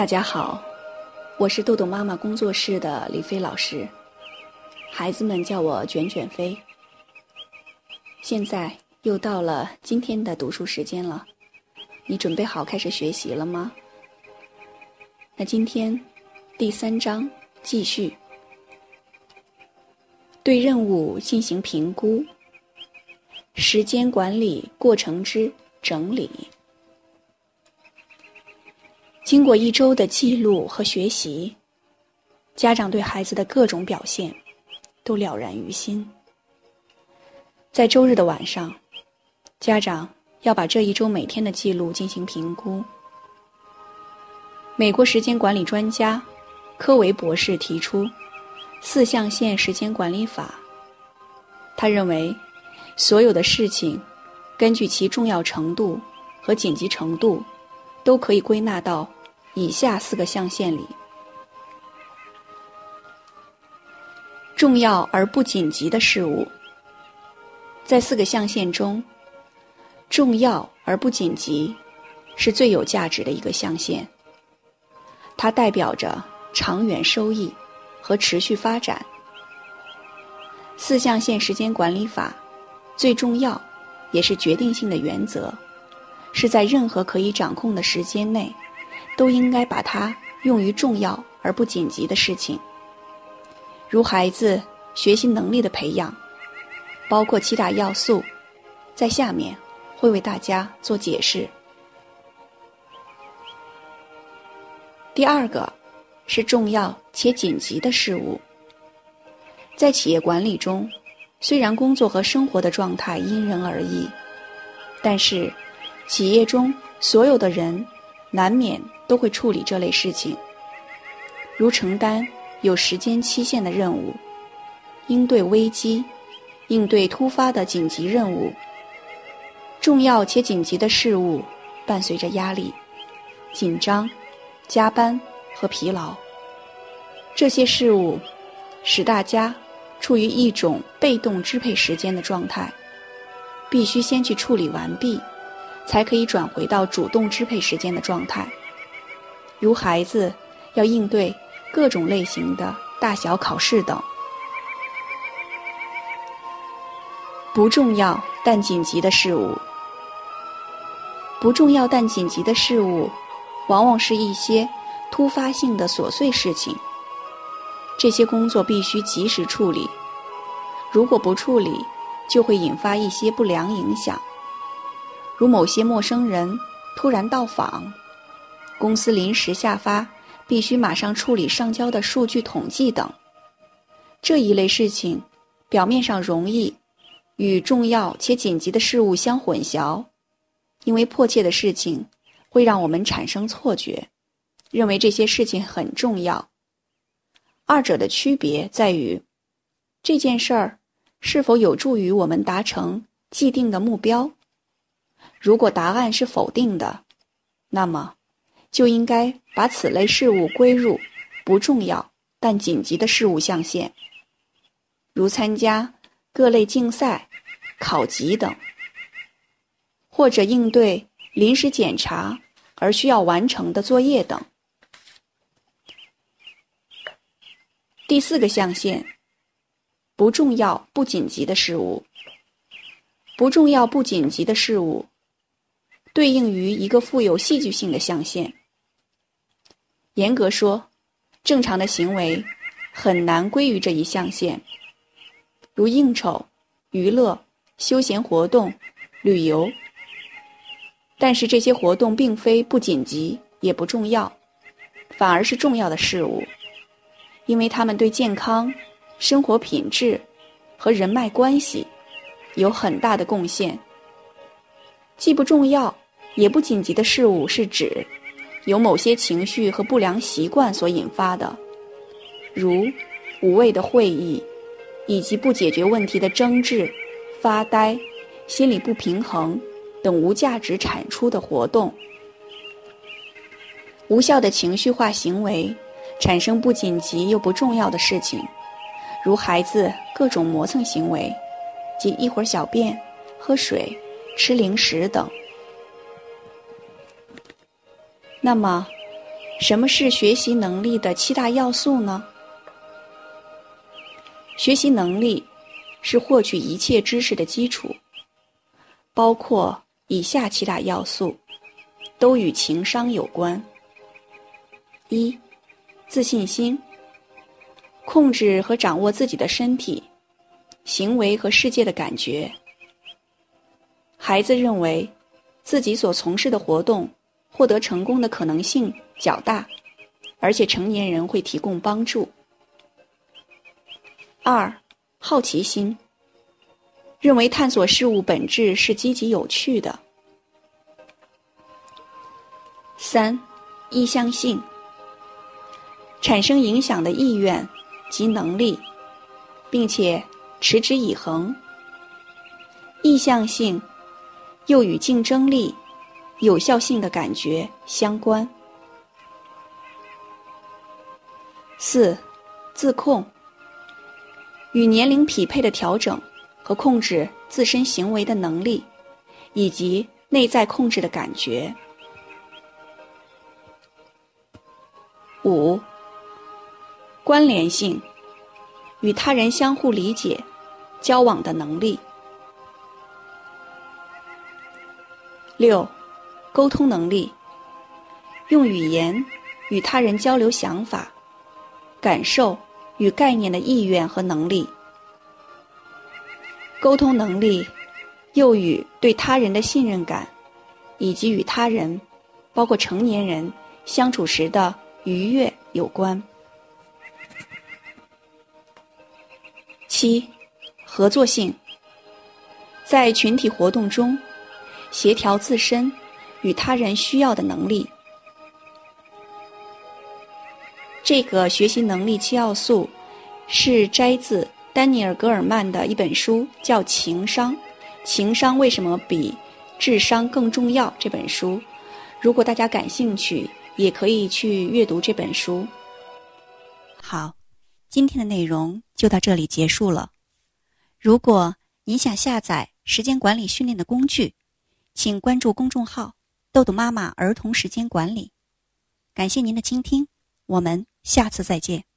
大家好，我是豆豆妈妈工作室的李飞老师，孩子们叫我卷卷飞。现在又到了今天的读书时间了，你准备好开始学习了吗？那今天第三章继续，对任务进行评估，时间管理过程之整理。经过一周的记录和学习，家长对孩子的各种表现都了然于心。在周日的晚上，家长要把这一周每天的记录进行评估。美国时间管理专家科维博士提出四象限时间管理法。他认为，所有的事情根据其重要程度和紧急程度，都可以归纳到。以下四个象限里，重要而不紧急的事物，在四个象限中，重要而不紧急是最有价值的一个象限。它代表着长远收益和持续发展。四象限时间管理法最重要也是决定性的原则，是在任何可以掌控的时间内。都应该把它用于重要而不紧急的事情，如孩子学习能力的培养，包括七大要素，在下面会为大家做解释。第二个是重要且紧急的事物，在企业管理中，虽然工作和生活的状态因人而异，但是企业中所有的人难免。都会处理这类事情，如承担有时间期限的任务，应对危机，应对突发的紧急任务。重要且紧急的事物伴随着压力、紧张、加班和疲劳。这些事物使大家处于一种被动支配时间的状态，必须先去处理完毕，才可以转回到主动支配时间的状态。如孩子要应对各种类型的大小考试等，不重要但紧急的事物，不重要但紧急的事物，往往是一些突发性的琐碎事情。这些工作必须及时处理，如果不处理，就会引发一些不良影响，如某些陌生人突然到访。公司临时下发必须马上处理上交的数据统计等，这一类事情表面上容易与重要且紧急的事物相混淆，因为迫切的事情会让我们产生错觉，认为这些事情很重要。二者的区别在于，这件事儿是否有助于我们达成既定的目标。如果答案是否定的，那么。就应该把此类事物归入不重要但紧急的事物象限，如参加各类竞赛、考级等，或者应对临时检查而需要完成的作业等。第四个象限，不重要不紧急的事物，不重要不紧急的事物，对应于一个富有戏剧性的象限。严格说，正常的行为很难归于这一象限，如应酬、娱乐、休闲活动、旅游。但是这些活动并非不紧急也不重要，反而是重要的事物，因为他们对健康、生活品质和人脉关系有很大的贡献。既不重要也不紧急的事物是指。由某些情绪和不良习惯所引发的，如无谓的会议，以及不解决问题的争执、发呆、心理不平衡等无价值产出的活动，无效的情绪化行为，产生不紧急又不重要的事情，如孩子各种磨蹭行为，及一会儿小便、喝水、吃零食等。那么，什么是学习能力的七大要素呢？学习能力是获取一切知识的基础，包括以下七大要素，都与情商有关。一、自信心，控制和掌握自己的身体、行为和世界的感觉。孩子认为，自己所从事的活动获得成功的可能性较大，而且成年人会提供帮助。二、好奇心，认为探索事物本质是积极有趣的。三、意向性，产生影响的意愿及能力，并且持之以恒。意向性。又与竞争力、有效性的感觉相关。四、自控，与年龄匹配的调整和控制自身行为的能力，以及内在控制的感觉。五、关联性，与他人相互理解、交往的能力。六，沟通能力，用语言与他人交流想法、感受与概念的意愿和能力。沟通能力又与对他人的信任感，以及与他人，包括成年人相处时的愉悦有关。七，合作性，在群体活动中。协调自身与他人需要的能力。这个学习能力七要素是摘自丹尼尔·戈尔曼的一本书，叫《情商》。情商为什么比智商更重要？这本书，如果大家感兴趣，也可以去阅读这本书。好，今天的内容就到这里结束了。如果你想下载时间管理训练的工具，请关注公众号“豆豆妈妈儿童时间管理”。感谢您的倾听，我们下次再见。